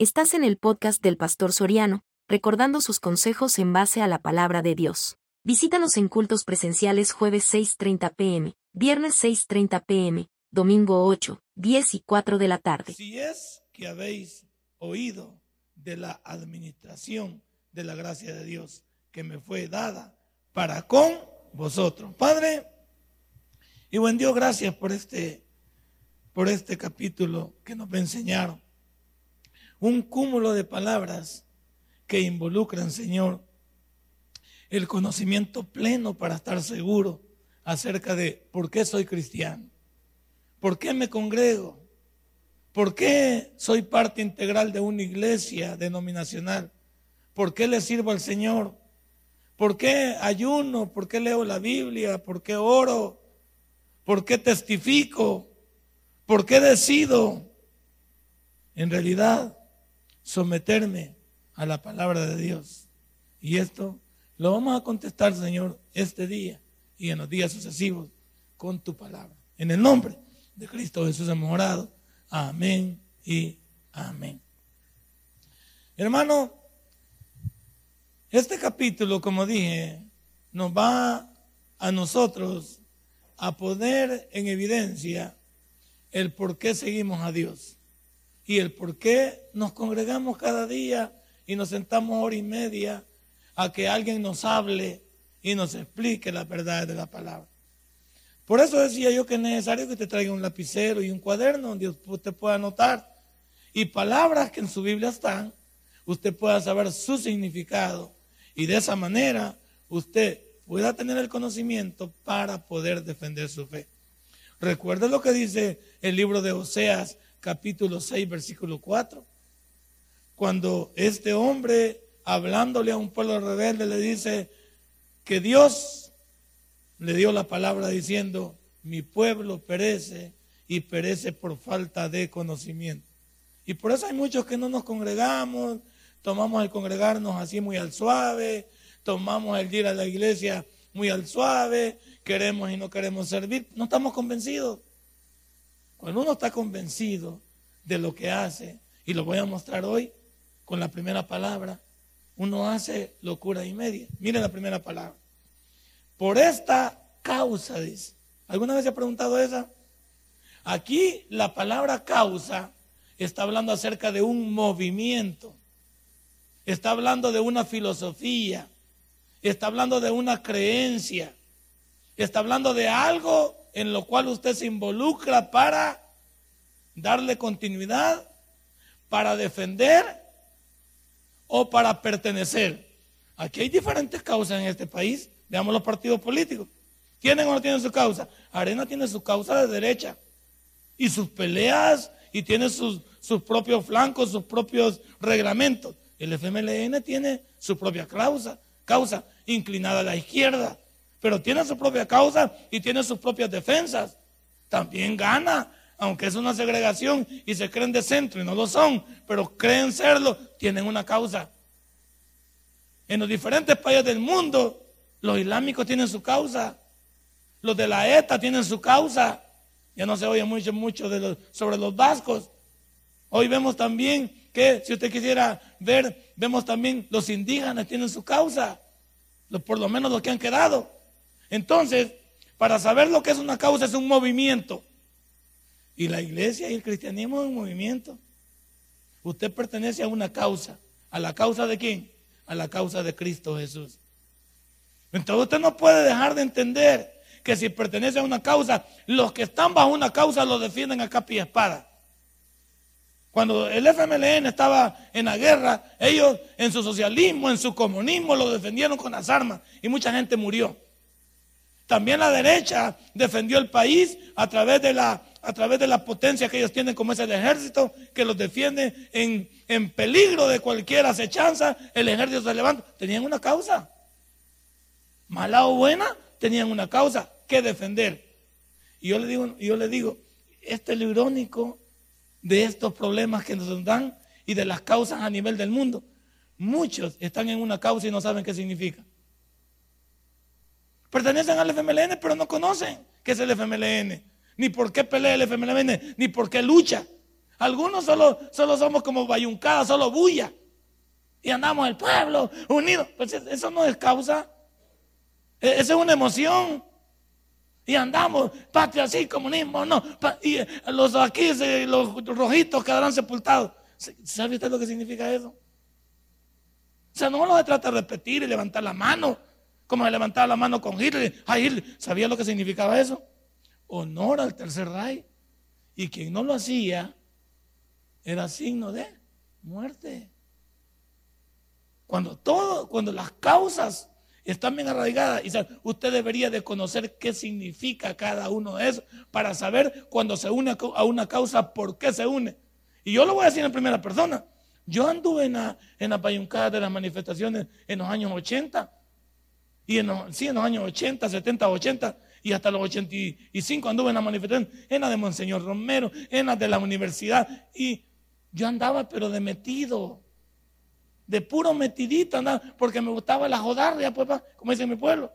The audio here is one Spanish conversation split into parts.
Estás en el podcast del Pastor Soriano, recordando sus consejos en base a la palabra de Dios. Visítanos en cultos presenciales jueves 6.30 pm, viernes 6.30 pm, domingo 8, 10 y 4 de la tarde. Si es que habéis oído de la administración de la gracia de Dios que me fue dada para con vosotros. Padre, y buen Dios, gracias por este, por este capítulo que nos enseñaron un cúmulo de palabras que involucran, Señor, el conocimiento pleno para estar seguro acerca de por qué soy cristiano, por qué me congrego, por qué soy parte integral de una iglesia denominacional, por qué le sirvo al Señor, por qué ayuno, por qué leo la Biblia, por qué oro, por qué testifico, por qué decido. En realidad, someterme a la palabra de Dios. Y esto lo vamos a contestar, Señor, este día y en los días sucesivos con tu palabra. En el nombre de Cristo Jesús hemos orado. Amén y amén. Hermano, este capítulo, como dije, nos va a nosotros a poner en evidencia el por qué seguimos a Dios y el por qué nos congregamos cada día y nos sentamos hora y media a que alguien nos hable y nos explique la verdad de la palabra. Por eso decía yo que es necesario que te traiga un lapicero y un cuaderno donde usted pueda anotar y palabras que en su Biblia están, usted pueda saber su significado y de esa manera usted pueda tener el conocimiento para poder defender su fe. Recuerde lo que dice el libro de Oseas capítulo 6, versículo 4. Cuando este hombre, hablándole a un pueblo rebelde, le dice que Dios le dio la palabra diciendo, mi pueblo perece y perece por falta de conocimiento. Y por eso hay muchos que no nos congregamos, tomamos el congregarnos así muy al suave, tomamos el ir a la iglesia muy al suave, queremos y no queremos servir, no estamos convencidos. Cuando uno está convencido de lo que hace, y lo voy a mostrar hoy con la primera palabra, uno hace locura y media. Mire la primera palabra. Por esta causa, dice. ¿Alguna vez se ha preguntado esa? Aquí la palabra causa está hablando acerca de un movimiento, está hablando de una filosofía, está hablando de una creencia, está hablando de algo en lo cual usted se involucra para darle continuidad, para defender o para pertenecer. Aquí hay diferentes causas en este país. Veamos los partidos políticos. ¿Tienen o no tienen su causa? Arena tiene su causa de derecha y sus peleas y tiene sus, sus propios flancos, sus propios reglamentos. El FMLN tiene su propia causa, causa inclinada a la izquierda pero tiene su propia causa y tiene sus propias defensas. También gana, aunque es una segregación y se creen de centro y no lo son, pero creen serlo, tienen una causa. En los diferentes países del mundo, los islámicos tienen su causa, los de la ETA tienen su causa. Ya no se oye mucho, de sobre los vascos. Hoy vemos también que, si usted quisiera ver, vemos también los indígenas tienen su causa, por lo menos los que han quedado. Entonces, para saber lo que es una causa es un movimiento. Y la iglesia y el cristianismo es un movimiento. Usted pertenece a una causa. ¿A la causa de quién? A la causa de Cristo Jesús. Entonces usted no puede dejar de entender que si pertenece a una causa, los que están bajo una causa lo defienden a capa y espada. Cuando el FMLN estaba en la guerra, ellos en su socialismo, en su comunismo, lo defendieron con las armas y mucha gente murió. También la derecha defendió el país a través de la, a través de potencia que ellos tienen como es el ejército, que los defiende en, en peligro de cualquier acechanza. El ejército se levanta. Tenían una causa. Mala o buena, tenían una causa que defender. Y yo le digo, yo le digo, este es lo irónico de estos problemas que nos dan y de las causas a nivel del mundo. Muchos están en una causa y no saben qué significa. Pertenecen al FMLN, pero no conocen qué es el FMLN, ni por qué pelea el FMLN, ni por qué lucha. Algunos solo, solo somos como bayuncada, solo bulla. Y andamos el pueblo unido. Pues eso no es causa. E, esa es una emoción. Y andamos, patria sí, comunismo, no. Y los aquí, los rojitos quedarán sepultados. ¿Sabe usted lo que significa eso? O sea, no se trata de repetir y levantar la mano, como se levantaba la mano con Hitler. A ¿sabía lo que significaba eso? Honor al tercer rey. Y quien no lo hacía era signo de muerte. Cuando todo, cuando las causas están bien arraigadas. Usted debería de conocer qué significa cada uno de esos para saber cuando se une a una causa, por qué se une. Y yo lo voy a decir en primera persona. Yo anduve en la, en la payuncada de las manifestaciones en los años 80. Y en los, años 80, 70, 80 y hasta los 85 anduve en la manifestación, en la de Monseñor Romero, en la de la universidad. Y yo andaba pero de metido de puro metidito, porque me gustaba la jodarria, pues, como dice mi pueblo.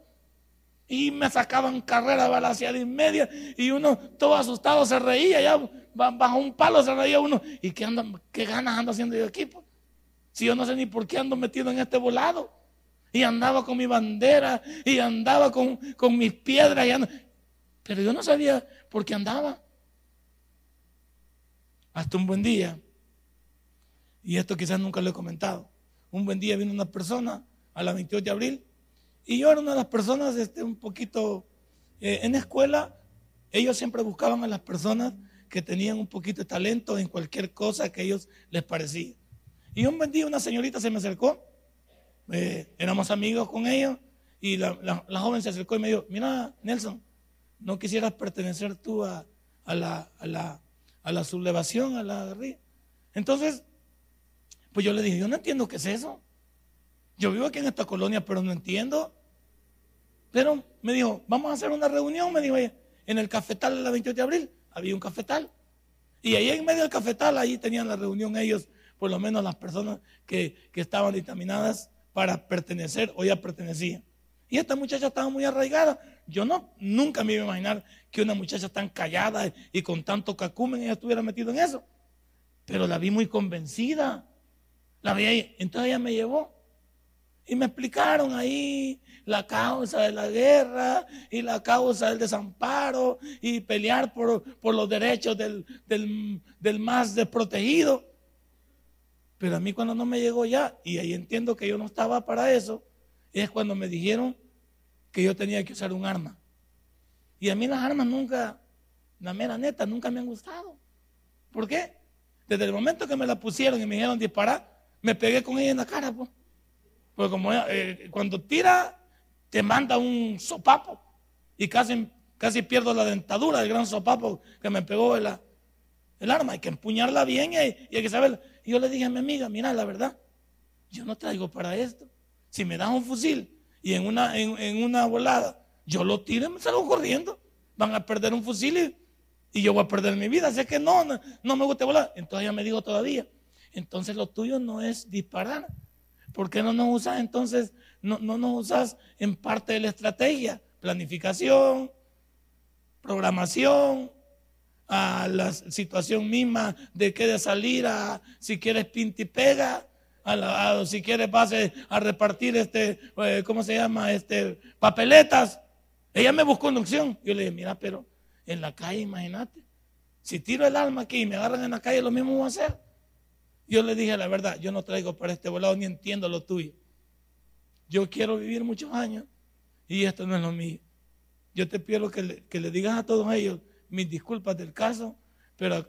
Y me sacaban carrera balaseada y media, y uno todo asustado se reía, ya bajo un palo se reía uno. ¿Y qué, anda, qué ganas ando haciendo yo aquí? Si yo no sé ni por qué ando metido en este volado. Y andaba con mi bandera, y andaba con, con mis piedras, y pero yo no sabía por qué andaba. Hasta un buen día, y esto quizás nunca lo he comentado un buen día vino una persona a la 28 de abril y yo era una de las personas este, un poquito eh, en escuela, ellos siempre buscaban a las personas que tenían un poquito de talento en cualquier cosa que a ellos les parecía. Y un buen día una señorita se me acercó, eh, éramos amigos con ellos y la, joven se acercó y me dijo, mira Nelson, ¿no quisieras pertenecer tú a, la, a, la, a la sublevación, a la guerrilla? Entonces pues yo le dije, yo no entiendo qué es eso. Yo vivo aquí en esta colonia, pero no entiendo. Pero me dijo, vamos a hacer una reunión, me dijo ella, en el cafetal de la 28 de abril. Había un cafetal. Y ahí en medio del cafetal, ahí tenían la reunión ellos, por lo menos las personas que, estaban dictaminadas para pertenecer o ya pertenecían. Y esta muchacha estaba muy arraigada. Yo no, nunca me iba a imaginar que una muchacha tan callada y con tanto cacumen ella estuviera metida en eso. Pero la vi muy convencida. La vi ahí. Entonces ella me llevó. Y me explicaron ahí la causa de la guerra y la causa del desamparo y pelear por, los derechos del, del, más desprotegido. Pero a mí cuando no me llegó ya, y ahí entiendo que yo no estaba para eso, es cuando me dijeron que yo tenía que usar un arma. Y a mí las armas nunca, la mera neta, nunca me han gustado. ¿Por qué? Desde el momento que me la pusieron y me dijeron disparar, me pegué con ella en la cara, pues. Porque como eh, cuando tira, te manda un sopapo. Y casi, casi pierdo la dentadura del gran sopapo que me pegó el, el arma. Hay que empuñarla bien y hay, que saberla. Y yo le dije a mi amiga, mira, la verdad, yo no traigo para esto. Si me das un fusil y en una, en, una volada yo lo tiro me salgo corriendo, van a perder un fusil y, yo voy a perder mi vida. Así que no, no, no me gusta volar. Entonces ella me dijo todavía, entonces lo tuyo no es disparar. ¿Por qué no nos usas entonces, no, no nos usas en parte de la estrategia? Planificación, programación, a la situación misma de que de salir a, si quieres pinta y pega, a, si quieres pase a repartir este, eh, ¿cómo se llama? Este, papeletas. Ella me buscó una opción. Yo le dije, mira, pero en la calle, imagínate. Si tiro el alma aquí y me agarran en la calle, lo mismo voy a hacer. Yo le dije la verdad, yo no traigo para este volado ni entiendo lo tuyo. Yo quiero vivir muchos años y esto no es lo mío. Yo te pido que le, que le digas a todos ellos mis disculpas del caso, pero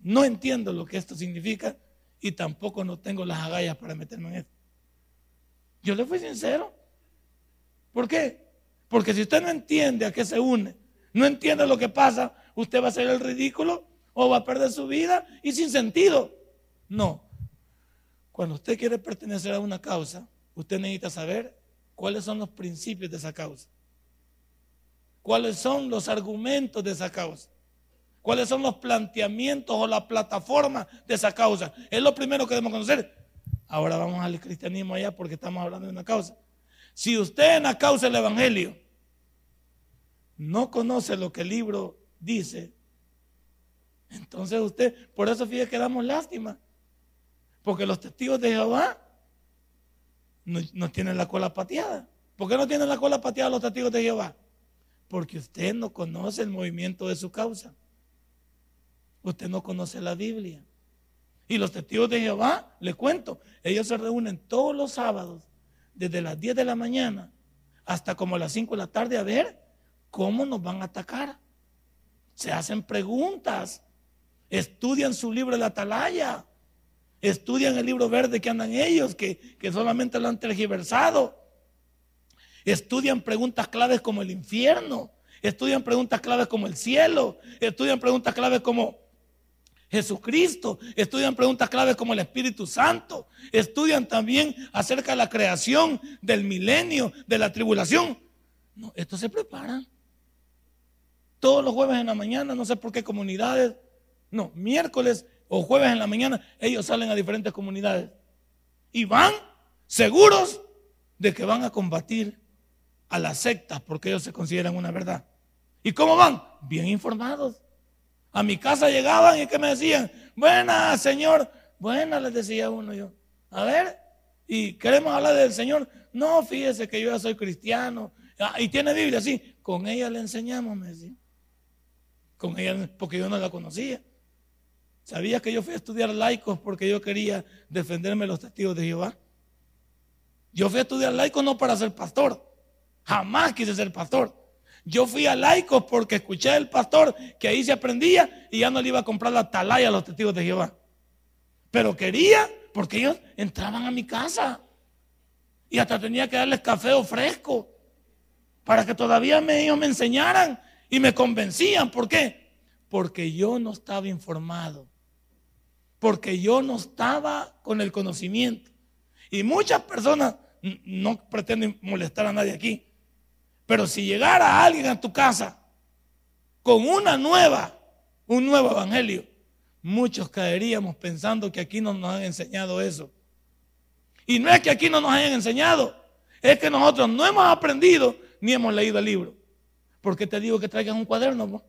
no entiendo lo que esto significa y tampoco no tengo las agallas para meterme en esto. Yo le fui sincero. ¿Por qué? Porque si usted no entiende a qué se une, no entiende lo que pasa, usted va a hacer el ridículo o va a perder su vida y sin sentido. No. Cuando usted quiere pertenecer a una causa, usted necesita saber cuáles son los principios de esa causa. Cuáles son los argumentos de esa causa. Cuáles son los planteamientos o la plataforma de esa causa. Es lo primero que debemos conocer. Ahora vamos al cristianismo allá porque estamos hablando de una causa. Si usted en la causa del Evangelio no conoce lo que el libro dice, Entonces usted, por eso fíjate que damos lástima. Porque los testigos de Jehová no, no tienen la cola pateada. ¿Por qué no tienen la cola pateada los testigos de Jehová? Porque usted no conoce el movimiento de su causa. Usted no conoce la Biblia. Y los testigos de Jehová, le cuento, ellos se reúnen todos los sábados, desde las 10 de la mañana hasta como las 5 de la tarde, a ver cómo nos van a atacar. Se hacen preguntas, estudian su libro la atalaya, estudian el libro verde que andan ellos, que, que solamente lo han tergiversado. Estudian preguntas claves como el infierno, estudian preguntas claves como el cielo, estudian preguntas claves como Jesucristo, estudian preguntas claves como el Espíritu Santo, estudian también acerca de la creación, del milenio, de la tribulación. No, esto se preparan. Todos los jueves en la mañana, no sé por qué comunidades, no, miércoles o jueves en la mañana, ellos salen a diferentes comunidades. Y van seguros de que van a combatir a las sectas porque ellos se consideran una verdad. ¿Y cómo van? Bien informados. A mi casa llegaban y que me decían, buena, Señor. Buena, les decía uno yo. A ver, y queremos hablar del Señor. No, fíjese que yo ya soy cristiano. Ah, y tiene Biblia, sí. Con ella le enseñamos, me decía. Con ella, porque yo no la conocía. Sabía que yo fui a estudiar laicos porque yo quería defenderme los testigos de Jehová. Yo fui a estudiar laicos no para ser pastor. Jamás quise ser pastor. Yo fui a laicos porque escuché al pastor que ahí se aprendía y ya no le iba a comprar la atalaya a los testigos de Jehová. Pero quería porque ellos entraban a mi casa y hasta tenía que darles café o fresco para que todavía me, ellos me enseñaran y me convencían. ¿Por qué? Porque yo no estaba informado, porque yo no estaba con el conocimiento. Y muchas personas no pretenden molestar a nadie aquí, pero si llegara alguien a tu casa con una nueva, un nuevo evangelio, muchos caeríamos pensando que aquí no nos han enseñado eso. Y no es que aquí no nos hayan enseñado, es que nosotros no hemos aprendido ni hemos leído el libro. Porque te digo que traigan un cuaderno.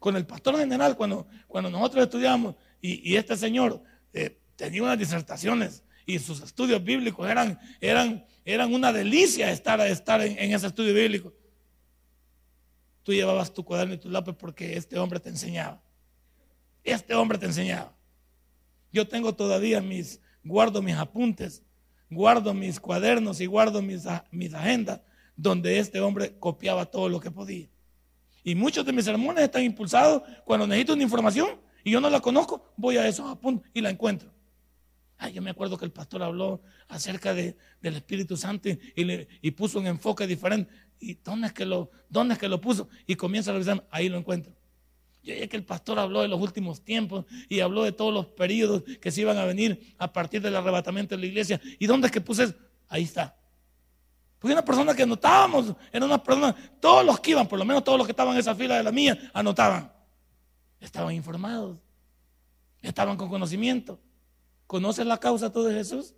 Con el pastor general, cuando, cuando nosotros estudiamos, y, este señor eh, tenía unas disertaciones y sus estudios bíblicos eran, eran eran una delicia estar, estar en, ese estudio bíblico. Tú llevabas tu cuaderno y tu lápiz porque este hombre te enseñaba. Este hombre te enseñaba. Yo tengo todavía mis, guardo mis apuntes, guardo mis cuadernos y guardo mis, mis agendas donde este hombre copiaba todo lo que podía. Y muchos de mis sermones están impulsados cuando necesito una información y yo no la conozco, voy a esos apuntes y la encuentro yo me acuerdo que el pastor habló acerca de, del Espíritu Santo y, puso un enfoque diferente. ¿Y dónde es, que lo, dónde es que lo puso? Y comienza a revisar, ahí lo encuentro. Yo es que el pastor habló de los últimos tiempos y habló de todos los periodos que se iban a venir a partir del arrebatamiento de la iglesia. ¿Y dónde es que puse eso? Ahí está. Porque una persona que anotábamos, era una persona, todos los que iban, por lo menos todos los que estaban en esa fila de la mía, anotaban. Estaban informados, estaban con conocimiento. ¿Conoces la causa tú de Jesús?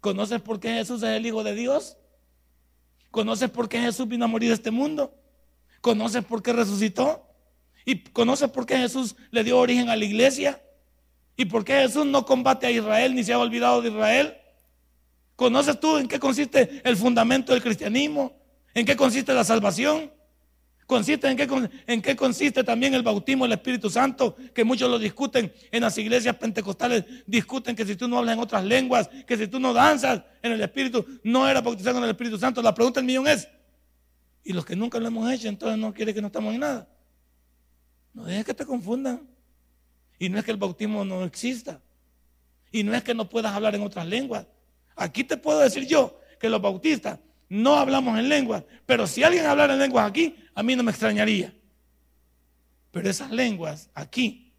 ¿Conoces por qué Jesús es el Hijo de Dios? ¿Conoces por qué Jesús vino a morir a este mundo? ¿Conoces por qué resucitó? ¿Y conoces por qué Jesús le dio origen a la iglesia? ¿Y por qué Jesús no combate a Israel ni se ha olvidado de Israel? ¿Conoces tú en qué consiste el fundamento del cristianismo? ¿En qué consiste la salvación? Consiste en qué, en qué consiste también el bautismo del Espíritu Santo, que muchos lo discuten en las iglesias pentecostales, discuten que si tú no hablas en otras lenguas, que si tú no danzas en el Espíritu, no eres bautizado en el Espíritu Santo. La pregunta del millón es, ¿y los que nunca lo hemos hecho, entonces no quiere que no estamos en nada? No dejes que te confundan. Y no es que el bautismo no exista. Y no es que no puedas hablar en otras lenguas. Aquí te puedo decir yo que los bautistas no hablamos en lenguas, pero si alguien hablara en lenguas aquí, a mí no me extrañaría. Pero esas lenguas aquí,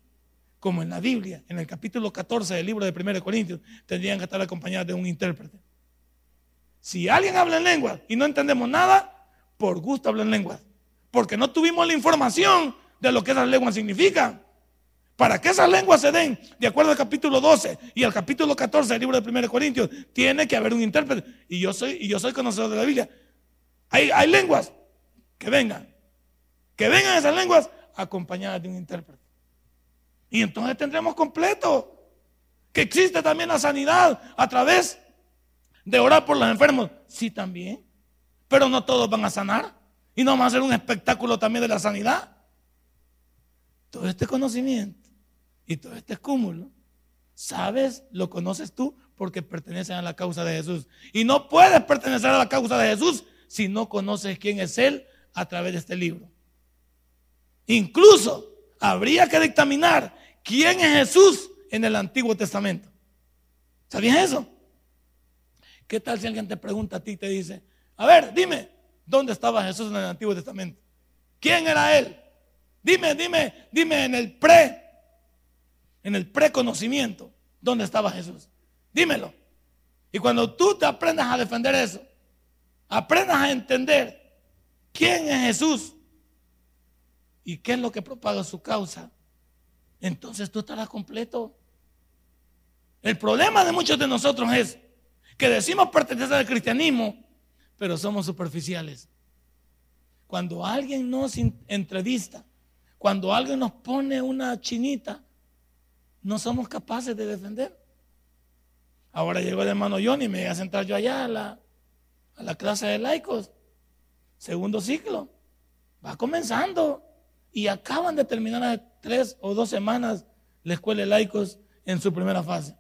como en la Biblia, en el capítulo 14 del libro de 1 Corintios, tendrían que estar acompañadas de un intérprete. Si alguien habla en lenguas y no entendemos nada, por gusto habla en lenguas, porque no tuvimos la información de lo que esas lenguas significan. Para que esas lenguas se den, de acuerdo al capítulo 12 y al capítulo 14 del libro de 1 Corintios, tiene que haber un intérprete. Y yo soy, y yo soy conocedor de la Biblia. Hay, hay lenguas que vengan. Que vengan esas lenguas acompañadas de un intérprete. Y entonces tendremos completo que existe también la sanidad a través de orar por los enfermos. Sí, también. Pero no todos van a sanar. Y no vamos a hacer un espectáculo también de la sanidad. Todo este conocimiento y todo este cúmulo, sabes, lo conoces tú porque pertenecen a la causa de Jesús. Y no puedes pertenecer a la causa de Jesús si no conoces quién es Él a través de este libro. Incluso habría que dictaminar quién es Jesús en el Antiguo Testamento. ¿Sabías eso? ¿Qué tal si alguien te pregunta a ti y te dice, a ver, dime, ¿dónde estaba Jesús en el Antiguo Testamento? ¿Quién era Él? Dime, dime, dime en el pre, en el preconocimiento, ¿dónde estaba Jesús? Dímelo. Y cuando tú te aprendas a defender eso, aprendas a entender quién es Jesús y qué es lo que propaga su causa, entonces tú estarás completo. El problema de muchos de nosotros es que decimos pertenecer al cristianismo, pero somos superficiales. Cuando alguien nos entrevista, cuando alguien nos pone una chinita, no somos capaces de defender. Ahora llegó el hermano Johnny, me voy a sentar yo allá a la, a la clase de laicos, segundo ciclo. Va comenzando y acaban de terminar tres o dos semanas la escuela de laicos en su primera fase.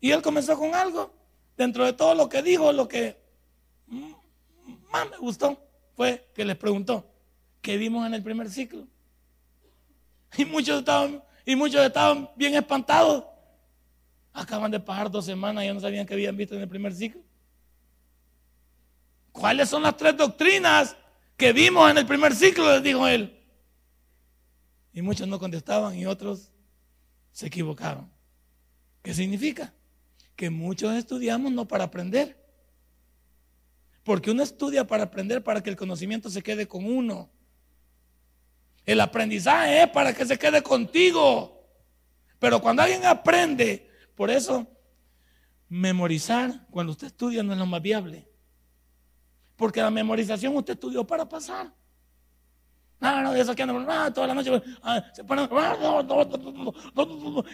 Y él comenzó con algo. Dentro de todo lo que dijo, lo que más me gustó fue que les preguntó, ¿qué vimos en el primer ciclo? Y muchos estaban, y muchos estaban bien espantados. Acaban de pasar dos semanas y no sabían que habían visto en el primer ciclo. ¿Cuáles son las tres doctrinas que vimos en el primer ciclo? Les dijo él. Y muchos no contestaban y otros se equivocaron. ¿Qué significa? Que muchos estudiamos no para aprender. Porque uno estudia para aprender, para que el conocimiento se quede con uno. El aprendizaje es para que se quede contigo. Pero cuando alguien aprende, por eso memorizar cuando usted estudia no es lo más viable. Porque la memorización usted estudió para pasar. No, no, eso que andan ah, toda la noche ah, se ponen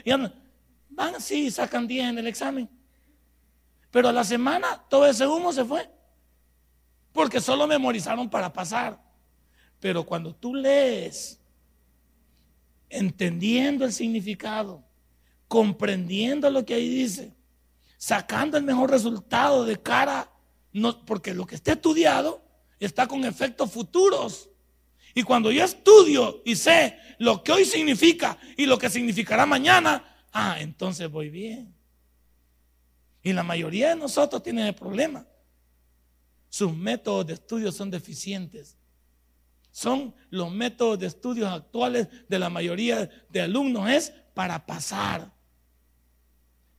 y andan, van sí, sacan 10 en el examen. Pero a la semana todo ese humo se fue. Porque solo memorizaron para pasar. Pero cuando tú lees, entendiendo el significado, comprendiendo lo que ahí dice, sacando el mejor resultado de cara, no, porque lo que está estudiado está con efectos futuros. Y cuando yo estudio y sé lo que hoy significa y lo que significará mañana, ah, entonces voy bien. Y la mayoría de nosotros tienen el problema. Sus métodos de estudio son deficientes. Son los métodos de estudios actuales de la mayoría de alumnos es para pasar,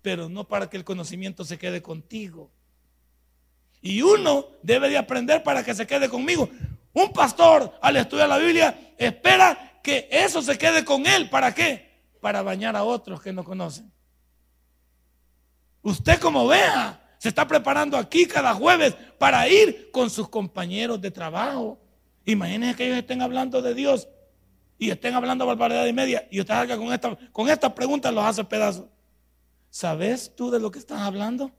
pero no para que el conocimiento se quede contigo. Y uno debe de aprender para que se quede conmigo. Un pastor al estudiar la Biblia espera que eso se quede con él. ¿Para qué? Para bañar a otros que no conocen. Usted como vea, se está preparando aquí cada jueves para ir con sus compañeros de trabajo. Imagínense que ellos estén hablando de Dios y estén hablando barbaridad y media y usted salga con esta, con estas preguntas los hace pedazos. ¿Sabes tú de lo que estás hablando?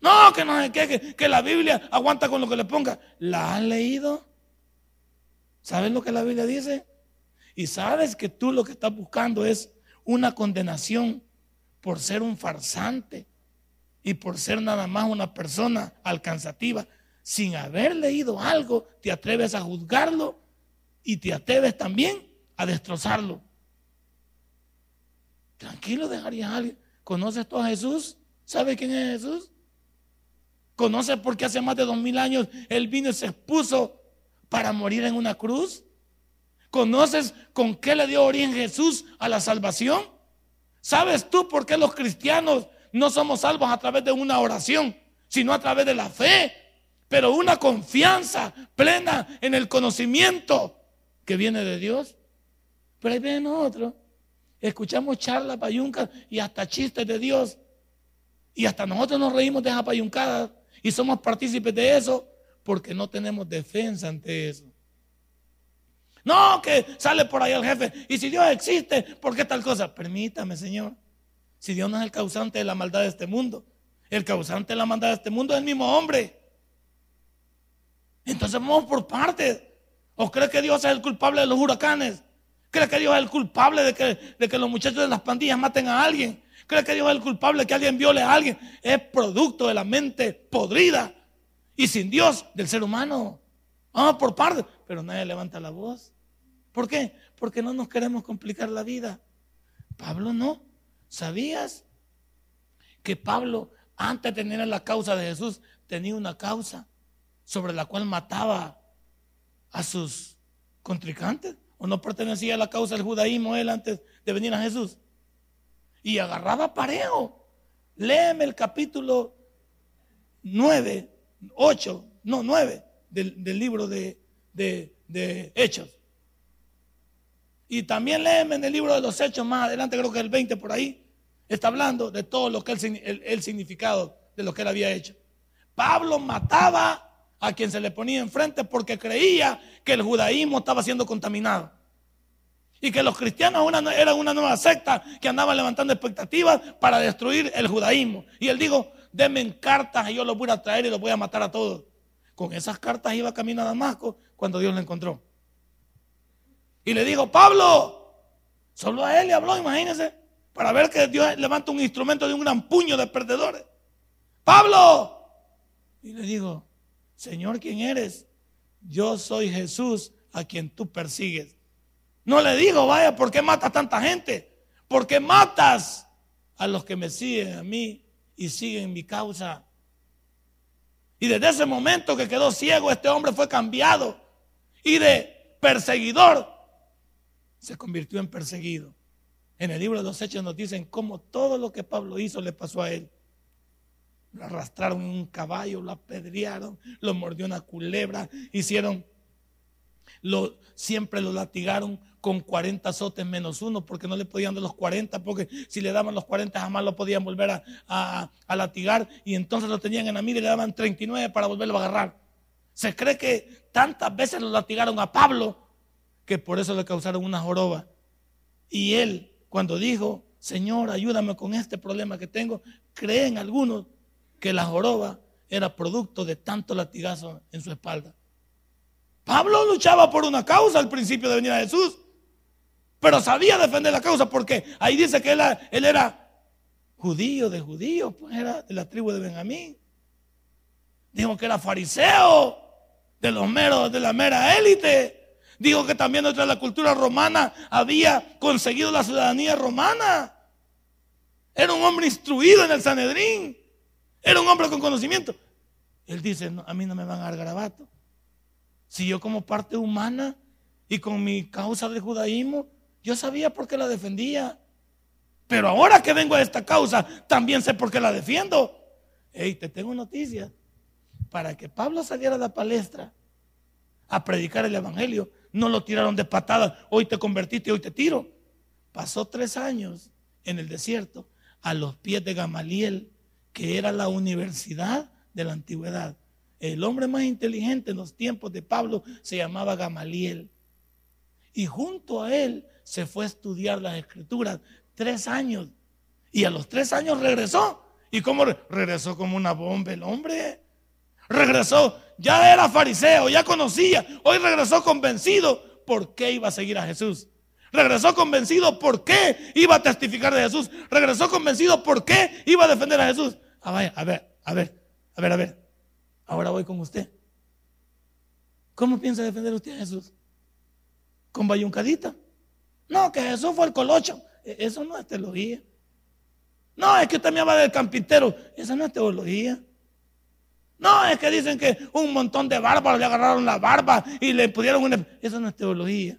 No, que no que, que, la Biblia aguanta con lo que le ponga. ¿La has leído? ¿Sabes lo que la Biblia dice? Y sabes que tú lo que estás buscando es una condenación por ser un farsante y por ser nada más una persona alcanzativa. Sin haber leído algo, te atreves a juzgarlo y te atreves también a destrozarlo. Tranquilo, dejarías a alguien. ¿Conoces tú a Jesús? ¿Sabes quién es Jesús? ¿Conoces por qué hace más de dos mil años Él vino y se expuso para morir en una cruz? ¿Conoces con qué le dio origen Jesús a la salvación? ¿Sabes tú por qué los cristianos no somos salvos a través de una oración, sino a través de la fe? Pero una confianza plena en el conocimiento que viene de Dios. Pero ahí ven nosotros, escuchamos charlas, payuncas y hasta chistes de Dios. Y hasta nosotros nos reímos de esa payuncada y somos partícipes de eso porque no tenemos defensa ante eso. No, que sale por ahí el jefe. Y si Dios existe, ¿por qué tal cosa? Permítame, Señor. Si Dios no es el causante de la maldad de este mundo, el causante de la maldad de este mundo es el mismo hombre. Entonces vamos por partes. ¿O cree que Dios es el culpable de los huracanes? ¿Cree que Dios es el culpable de que, de que los muchachos de las pandillas maten a alguien? ¿Cree que Dios es el culpable de que alguien viole a alguien? Es producto de la mente podrida y sin Dios del ser humano. Vamos por partes. Pero nadie levanta la voz. ¿Por qué? Porque no nos queremos complicar la vida. Pablo no. ¿Sabías que Pablo, antes de tener la causa de Jesús, tenía una causa sobre la cual mataba a sus contrincantes? ¿O no pertenecía a la causa del judaísmo él antes de venir a Jesús? Y agarraba parejo. Léeme el capítulo 9, 8, no, 9 del, libro de, de Hechos. Y también léeme en el libro de los Hechos más adelante, creo que el 20 por ahí, está hablando de todo lo que el, el, significado de lo que él había hecho. Pablo mataba a quien se le ponía enfrente porque creía que el judaísmo estaba siendo contaminado. Y que los cristianos eran una nueva secta que andaba levantando expectativas para destruir el judaísmo. Y él dijo, denme cartas y yo los voy a traer y los voy a matar a todos. Con esas cartas iba camino a Damasco cuando Dios lo encontró. Y le dijo, Pablo, solo a él le habló, imagínense, para ver que Dios levanta un instrumento de un gran puño de perdedores. Pablo. Y le digo, Señor, ¿quién eres? Yo soy Jesús a quien tú persigues. No le digo, vaya, ¿por qué matas tanta gente? Porque matas a los que me siguen a mí y siguen mi causa. Y desde ese momento que quedó ciego, este hombre fue cambiado. Y de perseguidor se convirtió en perseguido. En el libro de los Hechos nos dicen cómo todo lo que Pablo hizo le pasó a él. Lo arrastraron en un caballo, lo apedrearon, lo mordió una culebra, hicieron, siempre lo latigaron con 40 azotes menos uno, porque no le podían dar los 40, porque si le daban los 40 jamás lo podían volver a, a latigar, y entonces lo tenían en la mira y le daban 39 para volverlo a agarrar. Se cree que tantas veces lo latigaron a Pablo que por eso le causaron una joroba. Y él, cuando dijo, Señor, ayúdame con este problema que tengo, creen algunos que la joroba era producto de tanto latigazo en su espalda. Pablo luchaba por una causa al principio de venir a Jesús, pero sabía defender la causa porque ahí dice que él, era judío de judíos, pues era de la tribu de Benjamín. Dijo que era fariseo de los meros, de la mera élite. Dijo que también dentro de la cultura romana había conseguido la ciudadanía romana. Era un hombre instruido en el Sanedrín. Era un hombre con conocimiento. Él dice, a mí no me van a dar garabato. Si yo como parte humana y con mi causa de judaísmo, yo sabía por qué la defendía. Pero ahora que vengo a esta causa, también sé por qué la defiendo. Hey, te tengo noticias. Para que Pablo saliera a la palestra a predicar el Evangelio, no lo tiraron de patada, hoy te convertiste, hoy te tiro. Pasó tres años en el desierto a los pies de Gamaliel, que era la universidad de la antigüedad. El hombre más inteligente en los tiempos de Pablo se llamaba Gamaliel. Y junto a él se fue a estudiar las escrituras tres años. Y a los tres años regresó. ¿Y cómo regresó como una bomba el hombre? Regresó, ya era fariseo, ya conocía. Hoy regresó convencido por qué iba a seguir a Jesús. Regresó convencido por qué iba a testificar de Jesús. Regresó convencido por qué iba a defender a Jesús. Ah, vaya, a ver, a ver, a ver, a ver. Ahora voy con usted. ¿Cómo piensa defender usted a Jesús? ¿Con bayuncadita? No, que Jesús fue el colocho. E, eso no es teología. No, es que usted me habla del campintero. Esa no es teología. No, es que dicen que un montón de bárbaros le agarraron la barba y le pudieron una... Eso no es teología.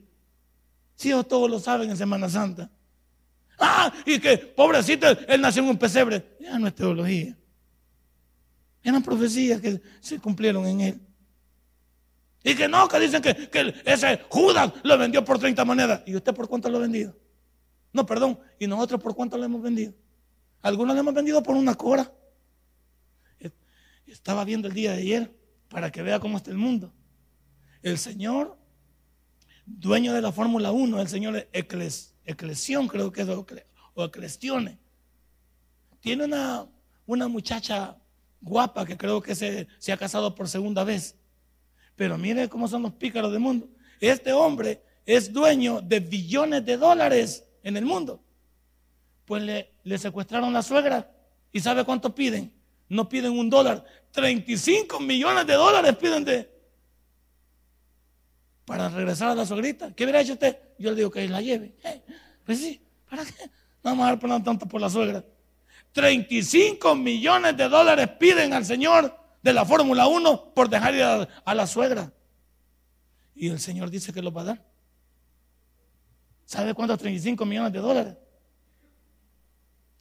Si ellos todos lo saben en Semana Santa. Ah, y que pobrecito, él nació en un pesebre. Ya no es teología. Eran profecías que se cumplieron en él. Y que no, que dicen que, que ese Judas lo vendió por 30 monedas. ¿Y usted por cuánto lo ha vendido? No, perdón. ¿Y nosotros por cuánto lo hemos vendido? Algunos lo hemos vendido por una cora. Estaba viendo el día de ayer para que vea cómo está el mundo. El Señor dueño de la Fórmula 1, el señor Eclesión, creo que es, o Eclestione. Tiene una, una muchacha guapa que creo que se, se ha casado por segunda vez. Pero mire cómo son los pícaros del mundo. Este hombre es dueño de billones de dólares en el mundo. Pues le, le secuestraron la suegra. ¿Y sabe cuánto piden? No piden un dólar. 35 millones de dólares piden de, para regresar a la suegrita. ¿Qué hubiera hecho usted? Yo le digo que la lleve. Eh, pues sí, ¿para qué? No vamos a dar tanto por la suegra. 35 millones de dólares piden al señor de la Fórmula 1 por dejar ir a, la suegra. Y el señor dice que lo va a dar. ¿Sabe cuántos 35 millones de dólares?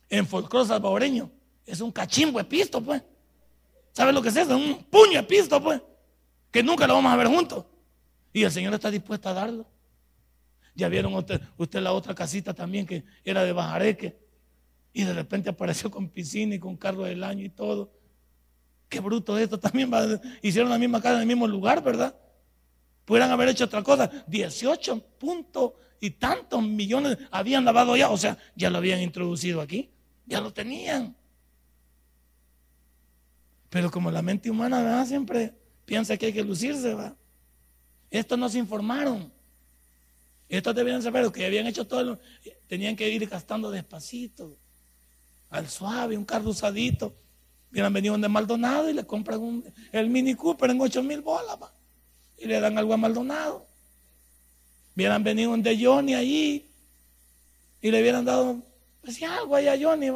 En folclore salvadoreño es un cachimbo episto, pues. ¿Sabe lo que es eso? Un puño episto, pues. Que nunca lo vamos a ver juntos. Y el Señor está dispuesto a darlo. Ya vieron usted, la otra casita también que era de Bajareque. Y de repente apareció con piscina y con carro del año y todo. Qué bruto esto. También hicieron la misma casa en el mismo lugar, ¿verdad? Pudieran haber hecho otra cosa. 18 puntos y tantos millones habían lavado ya. O sea, ya lo habían introducido aquí. Ya lo tenían. Pero como la mente humana siempre piensa que hay que lucirse, ¿va? Estos no se informaron. Estos debían saber que habían hecho todo. tenían que ir gastando despacito, al suave, un carro usadito. Hubieran venido de Maldonado y le compran el Mini Cooper en 8 mil bolas. Y le dan algo a Maldonado. Hubieran venido de Johnny allí y le hubieran dado pues, algo ahí a Johnny.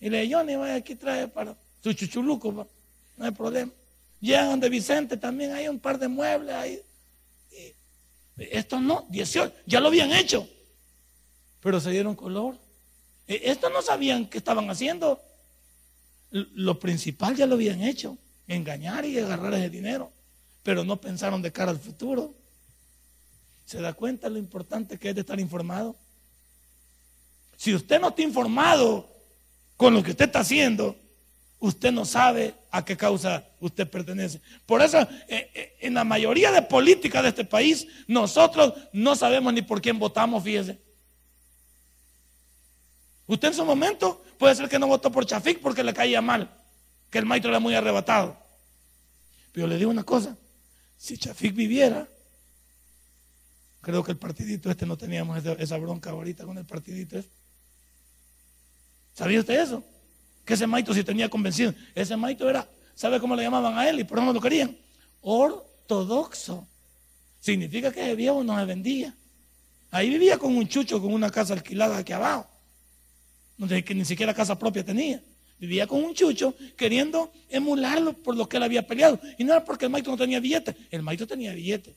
Y le Johnny, vaya, aquí trae para su chuchuluco, no hay problema. Llegan de Vicente también, hay un par de muebles ahí. Estos no, 18, ya lo habían hecho, pero se dieron color. E, estos no sabían qué estaban haciendo. Lo principal ya lo habían hecho, engañar y agarrar ese dinero, pero no pensaron de cara al futuro. ¿Se da cuenta lo importante que es de estar informado? Si usted no está informado con lo que usted está haciendo, usted no sabe a qué causa usted pertenece. Por eso, eh, eh, en la mayoría de políticas de este país, nosotros no sabemos ni por quién votamos, fíjese. Usted en su momento puede ser que no votó por Chafik porque le caía mal, que el maestro era muy arrebatado. Pero le digo una cosa, si Chafik viviera, creo que el partidito este no teníamos esa bronca ahorita con el partidito este. ¿Sabía usted eso? Que ese maito si tenía convencido. Ese maito era, ¿sabe cómo le llamaban a él y por eso no lo querían? Ortodoxo. Significa que ese viejo no se vendía. Ahí vivía con un chucho, con una casa alquilada aquí abajo, donde ni siquiera casa propia tenía. Vivía con un chucho queriendo emularlo por lo que él había peleado. Y no era porque el maito no tenía billete, el maito tenía billete.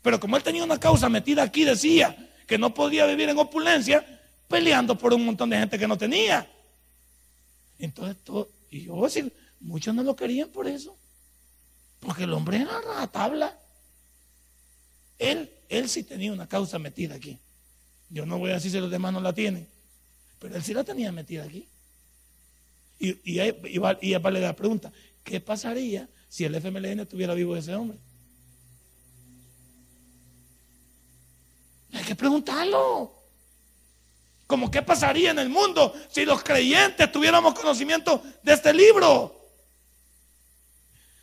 Pero como él tenía una causa metida aquí, decía que no podía vivir en opulencia, peleando por un montón de gente que no tenía. Entonces, todo, y yo voy a decir, muchos no lo querían por eso. Porque el hombre era la tabla. Él, él sí tenía una causa metida aquí. Yo no voy a decir si los demás no la tienen. Pero él sí la tenía metida aquí. Y, y, y, y vale la pregunta, ¿qué pasaría si el FMLN estuviera vivo ese hombre? Hay que preguntarlo. Como qué pasaría en el mundo si los creyentes tuviéramos conocimiento de este libro.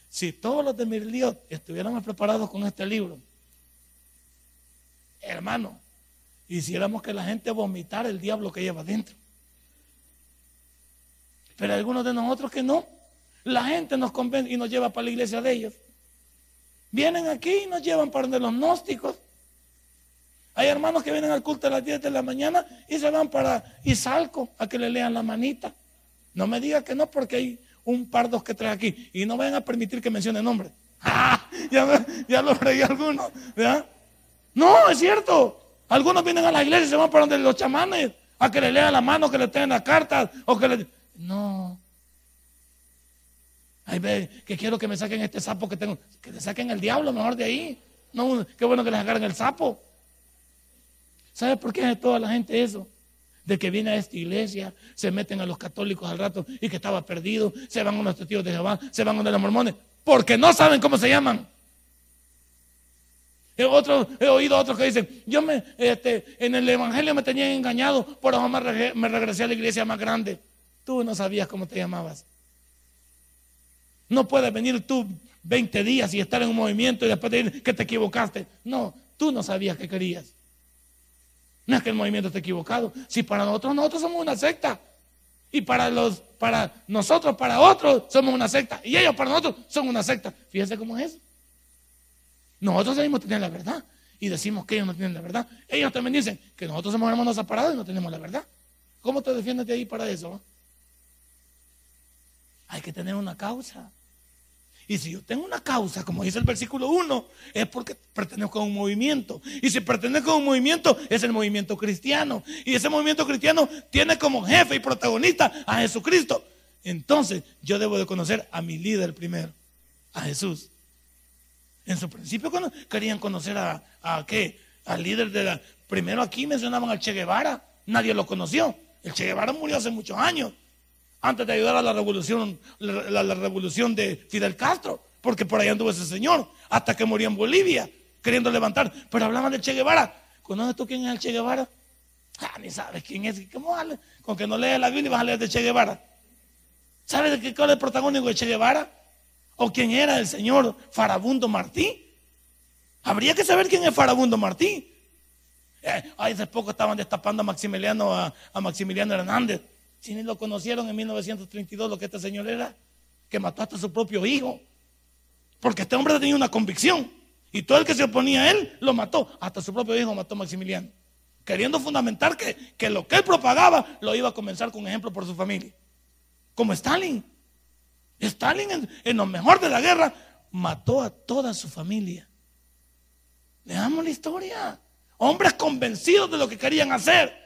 Si todos los de Mirliot estuviéramos preparados con este libro, hermano, hiciéramos que la gente vomitara el diablo que lleva dentro. Pero algunos de nosotros que no. La gente nos convence y nos lleva para la iglesia de ellos. Vienen aquí y nos llevan para donde los gnósticos. Hay hermanos que vienen al culto a las 10 de la mañana y se van para Izalco a que le lean la manita. No me diga que no, porque hay un par dos que trae aquí. Y no vayan a permitir que mencione nombre. ¡Ah! Ya, ya lo algunos. No, es cierto. Algunos vienen a la iglesia y se van para donde los chamanes a que le lean la mano, que le tengan la carta o que le. No. Ay, ve, que quiero que me saquen este sapo que tengo. Que le saquen el diablo mejor de ahí. No, qué bueno que les agarren el sapo. ¿Sabe por qué hace toda la gente eso? De que viene a esta iglesia, se meten a los católicos al rato y que estaba perdido, se van a los testigos de Jehová, se van a los mormones, porque no saben cómo se llaman. He, he oído otros que dicen, yo me, este, en el Evangelio me tenían engañado, por eso me, me regresé a la iglesia más grande. Tú no sabías cómo te llamabas. No puedes venir tú 20 días y estar en un movimiento y después decir que te equivocaste. No, tú no sabías que querías. No es que el movimiento esté equivocado. Si para nosotros, nosotros somos una secta. Y para los, para nosotros, para otros, somos una secta. Y ellos para nosotros son una secta. Fíjense cómo es. Nosotros debemos tener la verdad. Y decimos que ellos no tienen la verdad. Ellos también dicen que nosotros somos hermanos separados y no tenemos la verdad. ¿Cómo te defiendes de ahí para eso? Hay que tener una causa. Y si yo tengo una causa, como dice el versículo 1, es porque pertenezco a un movimiento. Y si pertenezco a un movimiento, es el movimiento cristiano. Y ese movimiento cristiano tiene como jefe y protagonista a Jesucristo. Entonces yo debo de conocer a mi líder primero, a Jesús. En su principio querían conocer a, a qué? Al líder de la... Primero aquí mencionaban al Che Guevara, nadie lo conoció. El Che Guevara murió hace muchos años antes de ayudar a la revolución, la, revolución de Fidel Castro, porque por ahí anduvo ese señor, hasta que murió en Bolivia, queriendo levantar. Pero hablaban de Che Guevara. ¿Conoces tú quién es el Che Guevara? Ah, ni sabes quién es. ¿Cómo Con que no lees la Biblia vas a leer de Che Guevara. ¿Sabes de qué cuál es el protagónico de Che Guevara? ¿O quién era el señor Farabundo Martí? Habría que saber quién es Farabundo Martí. Eh, hace poco estaban destapando a Maximiliano, a Maximiliano Hernández. Si ni lo conocieron en 1932 lo que este señor era, que mató hasta su propio hijo. Porque este hombre tenía una convicción. Y todo el que se oponía a él lo mató. Hasta su propio hijo mató a Maximiliano. Queriendo fundamentar que, lo que él propagaba lo iba a comenzar con ejemplo por su familia. Como Stalin. Stalin en, en lo mejor de la guerra mató a toda su familia. Leamos la historia. Hombres convencidos de lo que querían hacer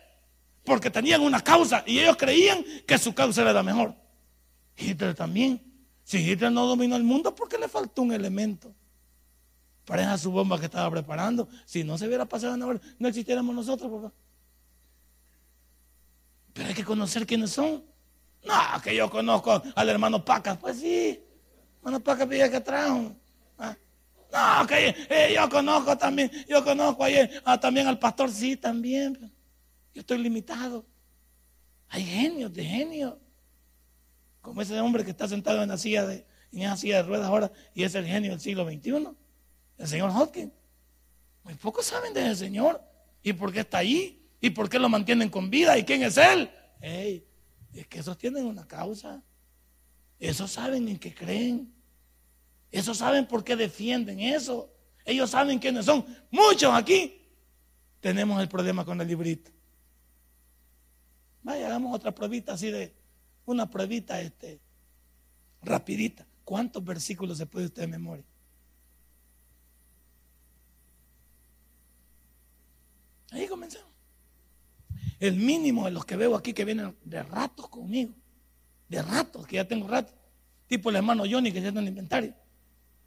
porque tenían una causa y ellos creían que su causa era la mejor. Hitler también. Si Hitler no dominó el mundo, ¿por qué le faltó un elemento? Para esa su bomba que estaba preparando. Si no se hubiera pasado nada, no existiéramos nosotros, papá. Pero hay que conocer quiénes son. No, que yo conozco al hermano Pacas. Pues sí, hermano Pacas pide que trajo. Ah. No, que eh, yo conozco también, yo conozco ayer, ah, también al pastor, sí, también. Yo estoy limitado. Hay genios de genios. Como ese hombre que está sentado en la silla de, en esa silla de ruedas ahora y es el genio del siglo XXI, el señor Hopkins. Muy pocos saben de ese señor y por qué está ahí y por qué lo mantienen con vida y quién es él. es que esos tienen una causa. Esos saben en qué creen. Esos saben por qué defienden eso. Ellos saben quiénes son. Muchos aquí tenemos el problema con el librito. Vaya, hagamos otra pruebita así de, una pruebita este, rapidita. ¿Cuántos versículos se puede usted de memoria? Ahí comenzamos. El mínimo de los que veo aquí que vienen de ratos conmigo, de ratos, que ya tengo ratos, tipo el hermano Johnny que ya está en el inventario.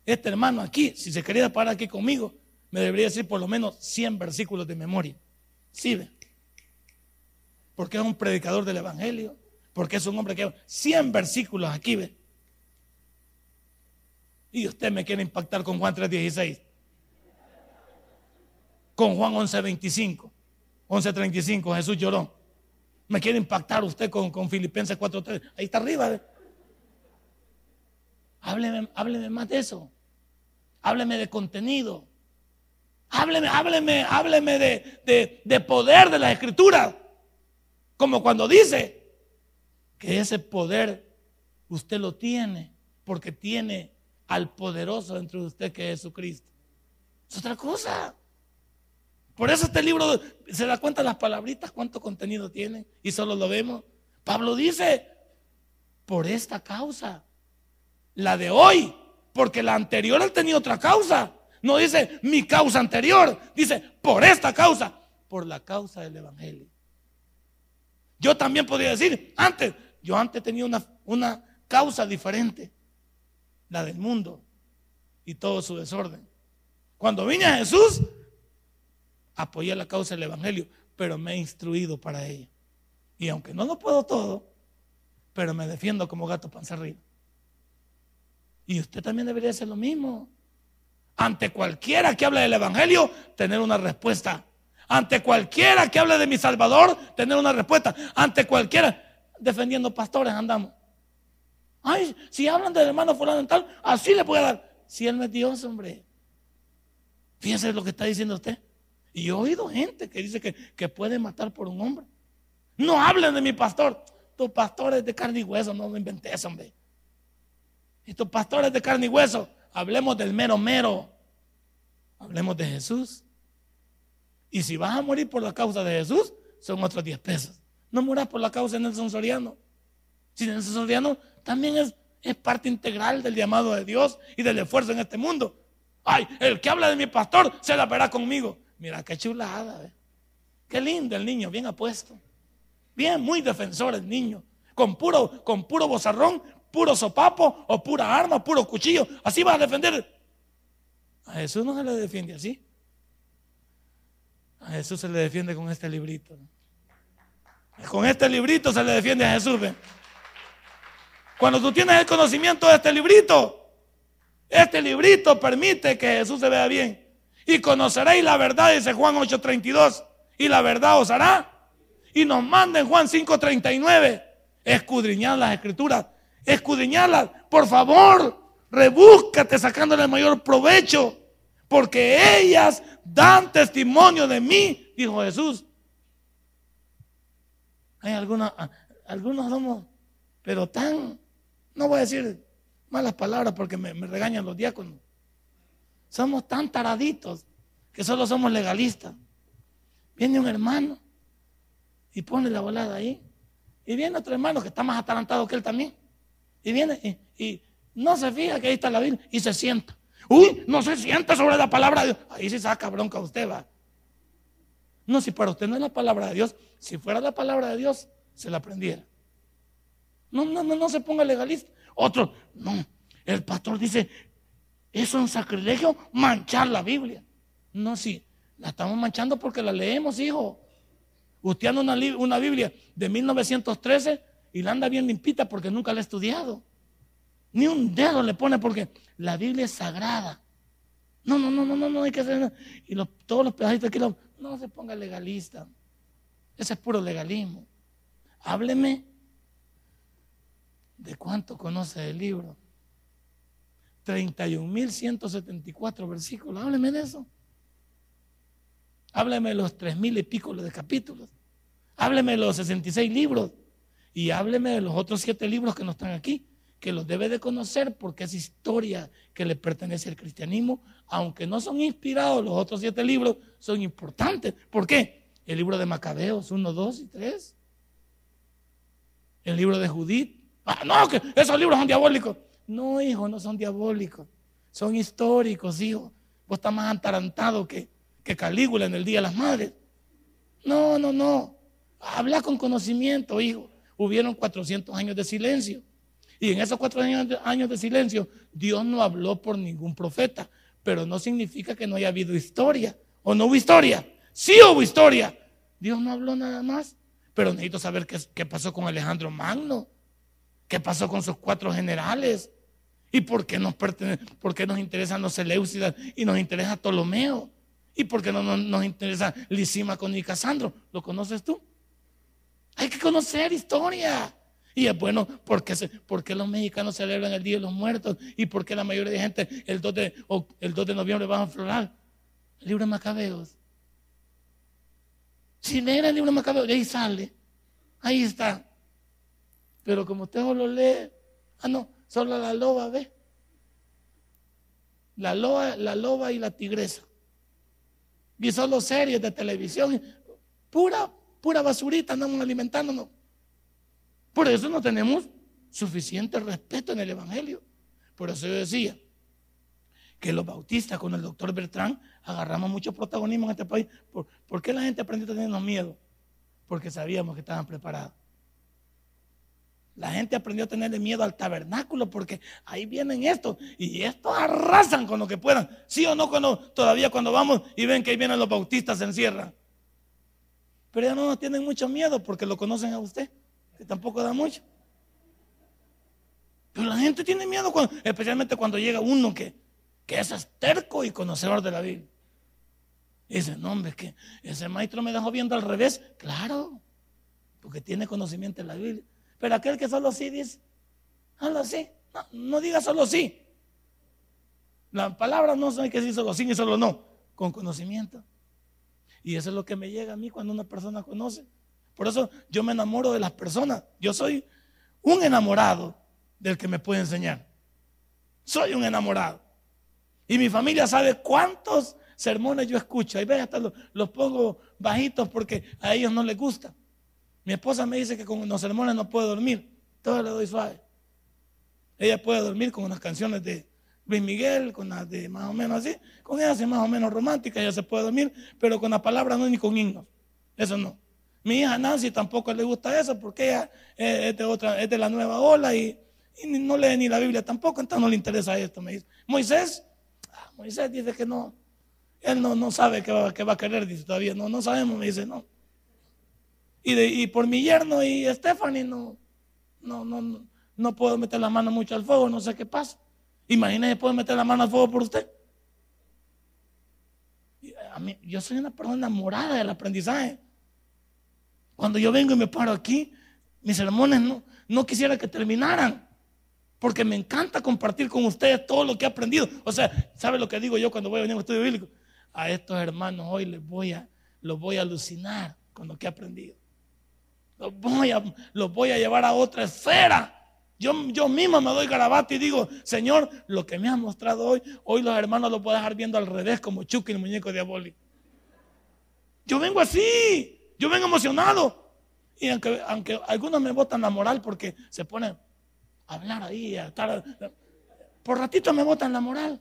Este hermano aquí, si se quería parar aquí conmigo, me debería decir por lo menos 100 versículos de memoria. ¿Sí ve? Porque es un predicador del Evangelio, porque es un hombre que 100 versículos aquí ve. Y usted me quiere impactar con Juan 3.16, con Juan 11.25, 11.35, Jesús lloró. Me quiere impactar usted con, con Filipenses 4.3, ahí está arriba. Hábleme, hábleme más de eso. Hábleme de contenido. Hábleme, hábleme, hábleme de, de, de poder de la escritura. Como cuando dice que ese poder usted lo tiene porque tiene al poderoso dentro de usted que es Jesucristo. Es otra cosa. Por eso este libro se da cuenta las palabritas, cuánto contenido tiene y solo lo vemos. Pablo dice, por esta causa, la de hoy, porque la anterior él tenía otra causa. No dice mi causa anterior, dice por esta causa, por la causa del Evangelio. Yo también podría decir, antes, yo antes tenía una, una causa diferente, la del mundo y todo su desorden. Cuando vine a Jesús, apoyé la causa del Evangelio, pero me he instruido para ella. Y aunque no lo puedo todo, pero me defiendo como gato panza arriba. Y usted también debería hacer lo mismo. Ante cualquiera que hable del Evangelio, tener una respuesta. Ante cualquiera que hable de mi Salvador, tener una respuesta. Ante cualquiera, defendiendo pastores andamos. Ay, si hablan del hermano fulano tal, así le puede dar. Si él no es Dios, hombre. Fíjense lo que está diciendo usted. Y yo he oído gente que dice que, que puede matar por un hombre. No hablen de mi pastor. Tu pastor es de carne y hueso, no lo inventé eso, hombre. Y tus pastores de carne y hueso, hablemos del mero mero. Hablemos de Jesús. Y si vas a morir por la causa de Jesús, son otros 10 pesos. No muras por la causa de Nelson Soriano. Si Nelson Soriano también es, parte integral del llamado de Dios y del esfuerzo en este mundo. Ay, el que habla de mi pastor se la verá conmigo. Mira qué chulada. Qué lindo el niño, bien apuesto. Bien, muy defensor el niño. Con puro, con puro bozarrón, puro sopapo o pura arma, puro cuchillo. Así va a defender. A Jesús no se le defiende así. A Jesús se le defiende con este librito. Con este librito se le defiende a Jesús. Cuando tú tienes el conocimiento de este librito, este librito permite que Jesús se vea bien. Y conoceréis la verdad, dice Juan 8:32. Y la verdad os hará. Y nos manda en Juan 5:39. Escudriñar las escrituras. Escudriñarlas. Por favor, rebúscate sacándole el mayor provecho. Porque ellas dan testimonio de mí, dijo Jesús. Hay algunos, algunos somos, pero tan, no voy a decir malas palabras porque me, regañan los diáconos. Somos tan taraditos que solo somos legalistas. Viene un hermano y pone la volada ahí. Y viene otro hermano que está más atalantado que él también. Y viene y, y no se fija que ahí está la Biblia y se sienta. Uy, no se sienta sobre la palabra de Dios. Ahí se saca bronca usted, va. No, si para usted no es la palabra de Dios, si fuera la palabra de Dios, se la aprendiera. No, no, no, no se ponga legalista. Otro, no. El pastor dice, es un sacrilegio manchar la Biblia. No, sí, la estamos manchando porque la leemos, hijo. Usted una, una Biblia de 1913 y la anda bien limpita porque nunca la ha estudiado. Ni un dedo le pone porque la Biblia es sagrada. No, no, no, no, no, no hay que hacer nada. Y todos los pedacitos aquí, no se ponga legalista. Ese es puro legalismo. Hábleme de cuánto conoce el libro. 31.174 versículos. Hábleme de eso. Hábleme de los tres mil y pico de capítulos. Hábleme de los 66 libros. Y hábleme de los otros siete libros que no están aquí que los debe de conocer porque es historia que le pertenece al cristianismo, aunque no son inspirados los otros siete libros, son importantes. ¿Por qué? El libro de Macabeos 1, 2 y 3. El libro de Judith. Ah, no, esos libros son diabólicos. No, hijo, no son diabólicos. Son históricos, hijo. Vos estás más atarantado que, que Calígula en el Día de las Madres. No, no, no. Habla con conocimiento, hijo. Hubieron 400 años de silencio. Y en esos cuatro años de, silencio, Dios no habló por ningún profeta, pero no significa que no haya habido historia. ¿O no hubo historia? Sí hubo historia. Dios no habló nada más. Pero necesito saber qué, pasó con Alejandro Magno. ¿Qué pasó con sus cuatro generales? ¿Y por qué nos, por qué nos interesan los Seleucidas y nos interesa Ptolomeo? ¿Y por qué no nos, interesa Lisímaco ni Casandro? ¿Lo conoces tú? Hay que conocer historia. Y es bueno porque, porque los mexicanos celebran el Día de los Muertos y porque la mayoría de gente el 2 de, el 2 de noviembre van a florar. El libro de Macabeos. Si leen el libro de Macabeos, ahí sale. Ahí está. Pero como usted solo lee, ah, no, solo la loba, ¿ve? La loba, la loba y la tigresa. Y solo series de televisión. Pura, pura basurita andamos alimentándonos. Por eso no tenemos suficiente respeto en el Evangelio. Por eso yo decía que los bautistas con el doctor Bertrán agarramos mucho protagonismo en este país. ¿Por, qué la gente aprendió a tenernos miedo? Porque sabíamos que estaban preparados. La gente aprendió a tenerle miedo al tabernáculo porque ahí vienen estos y estos arrasan con lo que puedan. Sí o no, cuando, todavía cuando vamos y ven que ahí vienen los bautistas se encierran. Pero ya no nos tienen mucho miedo porque lo conocen a usted que tampoco da mucho. Pero la gente tiene miedo, especialmente cuando llega uno que, que es terco y conocedor de la Biblia. Y dice, no, hombre, que ese maestro me dejó viendo al revés. Claro, porque tiene conocimiento de la Biblia. Pero aquel que solo sí dice, solo sí, no, diga solo sí. La palabra no hay que decir solo sí ni solo no, con conocimiento. Y eso es lo que me llega a mí cuando una persona conoce. Por eso yo me enamoro de las personas. Yo soy un enamorado del que me puede enseñar. Soy un enamorado. Y mi familia sabe cuántos sermones yo escucho. Ahí ve, hasta los, pongo bajitos porque a ellos no les gusta. Mi esposa me dice que con los sermones no puede dormir. Todo le doy suave. Ella puede dormir con unas canciones de Luis Miguel, con las de más o menos así. Con ellas más o menos romántica, ella se puede dormir, pero con la palabra no ni con himnos. Eso no. Mi hija Nancy tampoco le gusta eso porque ella es de, otra, es de la nueva ola y, no lee ni la Biblia tampoco, entonces no le interesa esto, me dice. Moisés, ah, Moisés dice que no, él no, no sabe qué va, va, a querer, dice todavía, no, no sabemos, me dice, no. Y, de, y por mi yerno y Stephanie no, no, no, no puedo meter la mano mucho al fuego, no sé qué pasa. Imagínese, puedo meter la mano al fuego por usted. Yo soy una persona enamorada del aprendizaje. Cuando yo vengo y me paro aquí, mis sermones no, quisiera que terminaran. Porque me encanta compartir con ustedes todo lo que he aprendido. O sea, ¿sabe lo que digo yo cuando voy a venir a un estudio bíblico? A estos hermanos hoy les voy a, los voy a alucinar con lo que he aprendido. Los voy a, los voy a llevar a otra esfera. Yo, yo mismo me doy garabato y digo, Señor, lo que me has mostrado hoy, hoy los hermanos lo puedo dejar viendo al revés como Chucky, el muñeco diabólico. Yo vengo así. Yo vengo emocionado. Y aunque, algunos me botan la moral porque se ponen a hablar ahí, a estar, por ratito me botan la moral.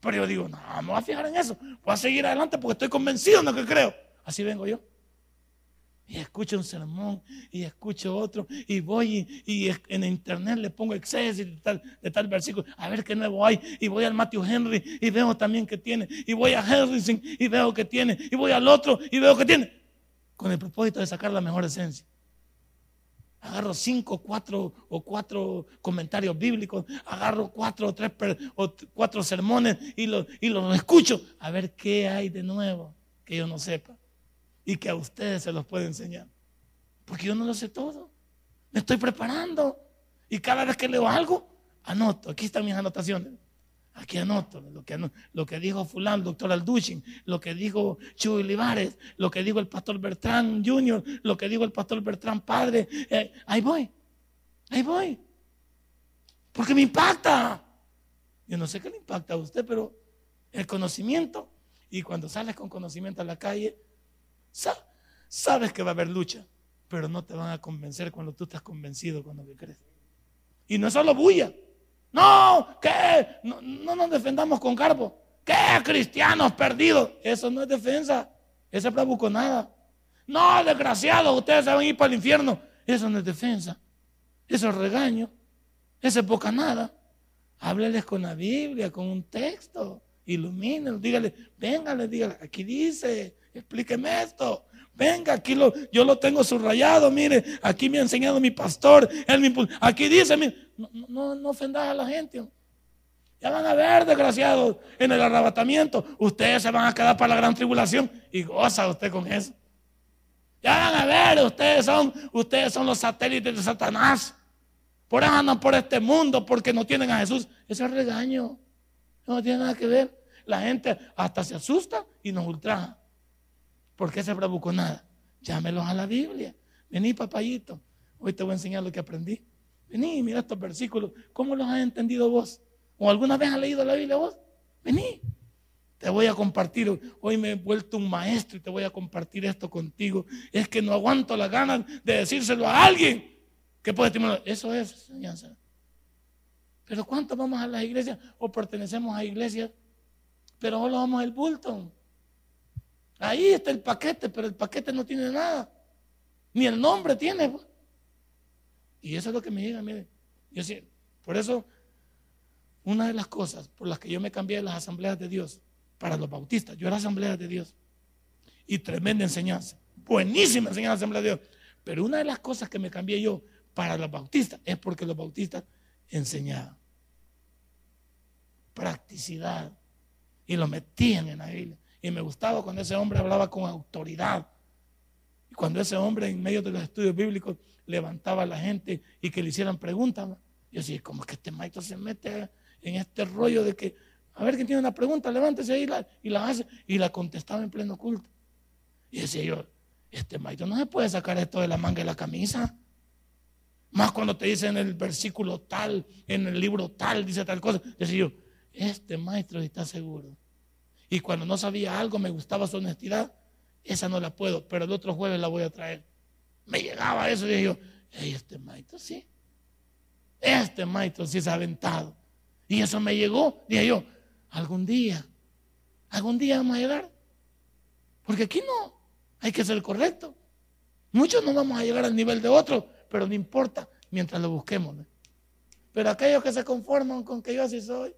Pero yo digo, no, me voy a fijar en eso. Voy a seguir adelante porque estoy convencido en lo que creo. Así vengo yo. Y escucho un sermón y escucho otro y voy y, en internet le pongo exceso de tal, de tal versículo, a ver qué nuevo hay. Y voy al Matthew Henry y veo también que tiene. Y voy a Harrison y veo que tiene. Y voy al otro y veo que tiene con el propósito de sacar la mejor esencia. Agarro cinco, cuatro o cuatro comentarios bíblicos, agarro cuatro o tres o cuatro sermones y los y lo escucho a ver qué hay de nuevo que yo no sepa y que a ustedes se los puede enseñar. Porque yo no lo sé todo. Me estoy preparando y cada vez que leo algo, anoto. Aquí están mis anotaciones. Aquí anoto lo que, lo que dijo fulano, doctor Alduchin, lo que dijo Chuy Olivares, lo que dijo el pastor Bertrán Jr., lo que dijo el pastor Bertrán Padre. Eh, ahí voy, ahí voy. Porque me impacta. Yo no sé qué le impacta a usted, pero el conocimiento. Y cuando sales con conocimiento a la calle, sabes que va a haber lucha, pero no te van a convencer cuando tú estás convencido con lo que crees. Y no es solo bulla. No, ¿qué? No, nos defendamos con carbo. ¿Qué? Cristianos perdidos. Eso no es defensa. Eso es nada. No, desgraciados, ustedes se van a ir para el infierno. Eso no es defensa. Eso es regaño. Eso es poca nada. Hábleles con la Biblia, con un texto. Ilumínenlos. Dígale, véngale, dígale, aquí dice, explíqueme esto. Venga, aquí lo, yo lo tengo subrayado, mire, aquí me ha enseñado mi pastor, él me aquí dice, no, no, no ofendas a la gente. Ya van a ver, desgraciados, en el arrebatamiento, ustedes se van a quedar para la gran tribulación y goza usted con eso. Ya van a ver, ustedes son, ustedes son los satélites de Satanás. Por eso andan por este mundo, porque no tienen a Jesús. Ese es regaño. No tiene nada que ver. La gente hasta se asusta y nos ultraja. ¿Por qué se bravucó nada? Llámelos a la Biblia. Vení, papayito. Hoy te voy a enseñar lo que aprendí. Vení, mira estos versículos. ¿Cómo los has entendido vos? ¿O alguna vez has leído la Biblia vos? Vení. Te voy a compartir. Hoy me he vuelto un maestro y te voy a compartir esto contigo. Es que no aguanto las ganas de decírselo a alguien que puede estimular. Eso es enseñanza. Pero ¿cuántos vamos a las iglesias o pertenecemos a iglesias? Pero solo vamos al bulto. Ahí está el paquete, pero el paquete no tiene nada. Ni el nombre tiene. Pues. Y eso es lo que me llega, mire. Yo sí, por eso, una de las cosas por las que yo me cambié de las asambleas de Dios para los bautistas, yo era asamblea de Dios. Y tremenda enseñanza. Buenísima enseñanza asamblea de Dios. Pero una de las cosas que me cambié yo para los bautistas es porque los bautistas enseñaban. practicidad. Y lo metían en la Biblia. Y me gustaba cuando ese hombre hablaba con autoridad. Y cuando ese hombre en medio de los estudios bíblicos levantaba a la gente y que le hicieran preguntas. Yo decía, ¿cómo es que este maestro se mete en este rollo de que, a ver, ¿quién tiene una pregunta? Levántese ahí y la hace. Y la contestaba en pleno culto. Y decía yo, este maestro no se puede sacar esto de la manga de la camisa. Más cuando te dicen en el versículo tal, en el libro tal, dice tal cosa. Decía yo, este maestro está seguro. Y cuando no sabía algo, me gustaba su honestidad, esa no la puedo, pero el otro jueves la voy a traer. Me llegaba eso y dije yo, este maestro sí. Este maestro sí ha aventado. Y eso me llegó. Dije yo, algún día, algún día vamos a llegar. Porque aquí no, hay que ser correcto. Muchos no vamos a llegar al nivel de otros, pero no importa mientras lo busquemos. Pero aquellos que se conforman con que yo así soy,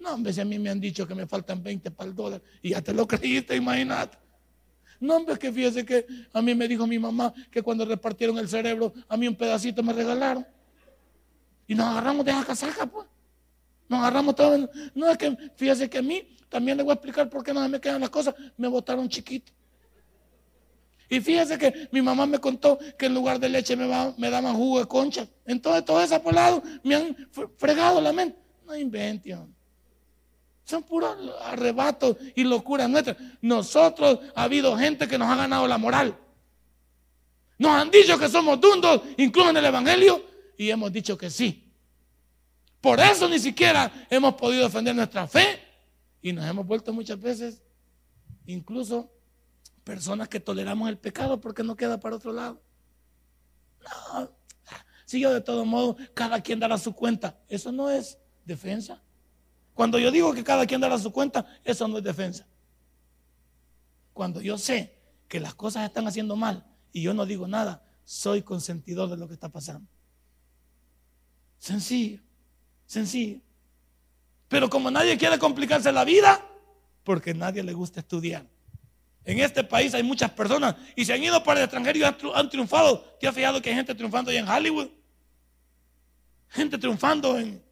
no, hombre, si a mí me han dicho que me faltan 20 para el dólar y ya te lo creíste, imagínate. No, hombre, que fíjese que a mí me dijo mi mamá que cuando repartieron el cerebro, a mí un pedacito me regalaron. Y nos agarramos de esa casaca, pues. Nos agarramos todo. No, es que fíjese que a mí, también le voy a explicar por qué no me quedan las cosas, me botaron chiquito. Y fíjese que mi mamá me contó que en lugar de leche me, daban jugo de concha. Entonces, todo ese lado me han fregado la mente. No inventen. Son puros arrebatos y locuras nuestras. Nosotros ha habido gente que nos ha ganado la moral. Nos han dicho que somos dundos, incluso en el Evangelio, y hemos dicho que sí. Por eso ni siquiera hemos podido defender nuestra fe y nos hemos vuelto muchas veces incluso personas que toleramos el pecado porque no queda para otro lado. No, si yo de todo modo, cada quien dará su cuenta, eso no es defensa. Cuando yo digo que cada quien dará su cuenta, eso no es defensa. Cuando yo sé que las cosas están haciendo mal y yo no digo nada, soy consentidor de lo que está pasando. Sencillo, sencillo. Pero como nadie quiere complicarse la vida, porque nadie le gusta estudiar. En este país hay muchas personas y se han ido para el extranjero y han, triunfado. ¿Te has fijado que hay gente triunfando allá en Hollywood? Gente triunfando en,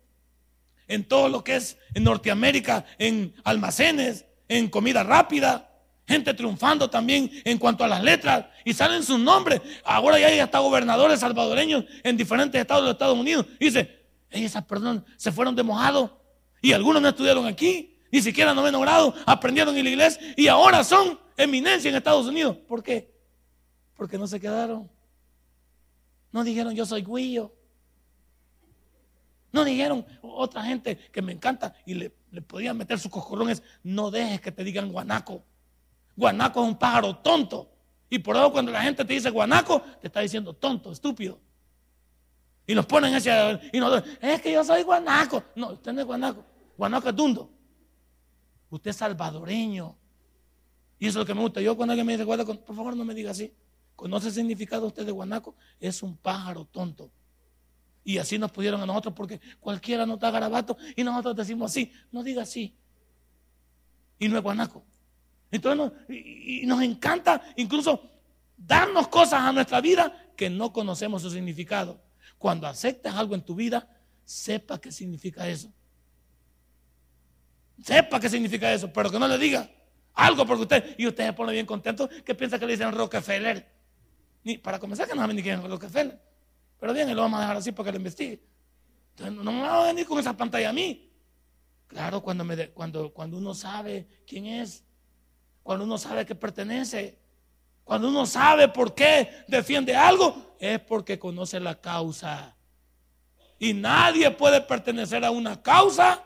en todo lo que es en Norteamérica, en almacenes, en comida rápida. Gente triunfando también en cuanto a las letras y salen sus nombres. Ahora ya hay hasta gobernadores salvadoreños en diferentes estados de Estados Unidos. dice, esas personas se fueron de mojado y algunos no estudiaron aquí, ni siquiera noveno grado, aprendieron en la iglesia y ahora son eminencia en Estados Unidos. ¿Por qué? Porque no se quedaron. No dijeron yo soy guillo. No dijeron otra gente que me encanta y le, podían meter sus coscorrones. No dejes que te digan guanaco. Guanaco es un pájaro tonto. Y por eso cuando la gente te dice guanaco, te está diciendo tonto, estúpido. Y nos ponen ese. Y nos, es que yo soy guanaco. No, usted no es guanaco. Guanaco es dundo. Usted es salvadoreño. Y eso es lo que me gusta. Yo cuando alguien me dice por favor no me diga así. ¿Conoce el significado usted de guanaco? Es un pájaro tonto. Y así nos pudieron a nosotros porque cualquiera nos da garabato y nosotros decimos así. No diga así. Y no es guanaco. Entonces y, nos encanta incluso darnos cosas a nuestra vida que no conocemos su significado. Cuando aceptas algo en tu vida, sepa qué significa eso. Sepa qué significa eso, pero que no le diga algo porque usted, y usted se pone bien contento, que piensa que le dicen Rockefeller. Ni, para comenzar, que no saben ni quién es Rockefeller. Pero bien, lo vamos a dejar así para que lo investigue. Entonces, no me va a venir con esa pantalla a mí. Claro, cuando, me cuando, cuando uno sabe quién es, cuando uno sabe que pertenece, cuando uno sabe por qué defiende algo, es porque conoce la causa. Y nadie puede pertenecer a una causa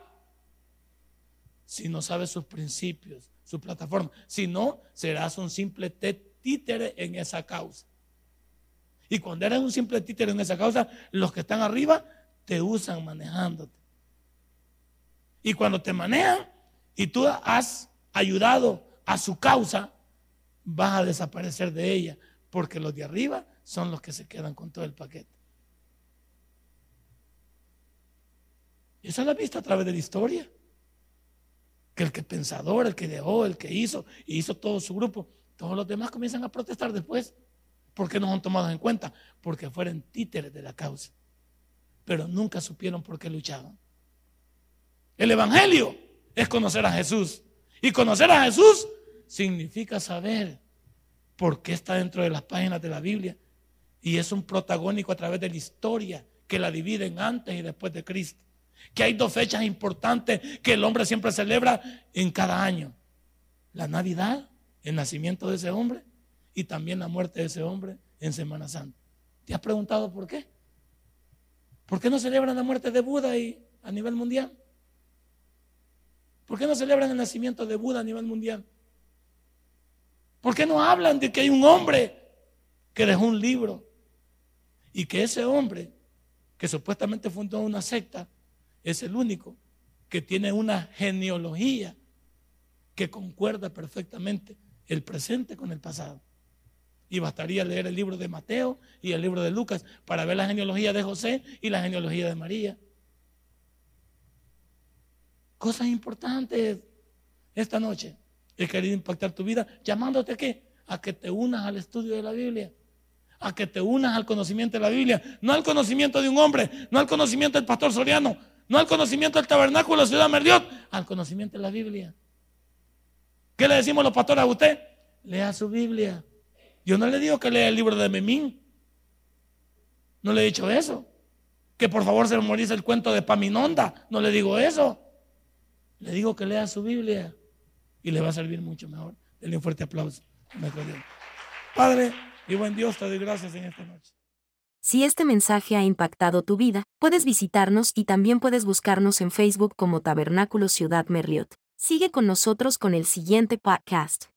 si no sabe sus principios, su plataforma. Si no, serás un simple títere en esa causa. Y cuando eres un simple títere en esa causa, los que están arriba te usan manejándote. Y cuando te manejan y tú has ayudado a su causa, vas a desaparecer de ella, porque los de arriba son los que se quedan con todo el paquete. Y esa la vista a través de la historia. Que el que pensador, el que dejó, el que hizo, y hizo todo su grupo, todos los demás comienzan a protestar después. ¿Por qué no son tomados en cuenta? Porque fueron títeres de la causa. Pero nunca supieron por qué luchaban. El Evangelio es conocer a Jesús. Y conocer a Jesús significa saber por qué está dentro de las páginas de la Biblia. Y es un protagónico a través de la historia que la dividen antes y después de Cristo. Que hay dos fechas importantes que el hombre siempre celebra en cada año. La Navidad, el nacimiento de ese hombre, y también la muerte de ese hombre en Semana Santa. ¿Te has preguntado por qué? ¿Por qué no celebran la muerte de Buda y, a nivel mundial? ¿Por qué no celebran el nacimiento de Buda a nivel mundial? ¿Por qué no hablan de que hay un hombre que dejó un libro y que ese hombre que supuestamente fundó una secta es el único que tiene una genealogía que concuerda perfectamente el presente con el pasado? Y bastaría leer el libro de Mateo y el libro de Lucas para ver la genealogía de José y la genealogía de María. Cosas importantes esta noche. He querido impactar tu vida llamándote a qué? A que te unas al estudio de la Biblia. A que te unas al conocimiento de la Biblia. No al conocimiento de un hombre, no al conocimiento del pastor Soriano, no al conocimiento del tabernáculo de la ciudad Merliot, al conocimiento de la Biblia. ¿Qué le decimos los pastores a usted? Lea su Biblia. Yo no le digo que lea el libro de Memín. No le he dicho eso. Que por favor se memorice el cuento de Paminonda. No le digo eso. Le digo que lea su Biblia y le va a servir mucho mejor. Denle un fuerte aplauso. Padre y buen Dios, te doy gracias en esta noche. Si este mensaje ha impactado tu vida, puedes visitarnos y también puedes buscarnos en Facebook como Tabernáculo Ciudad Merliot. Sigue con nosotros con el siguiente podcast.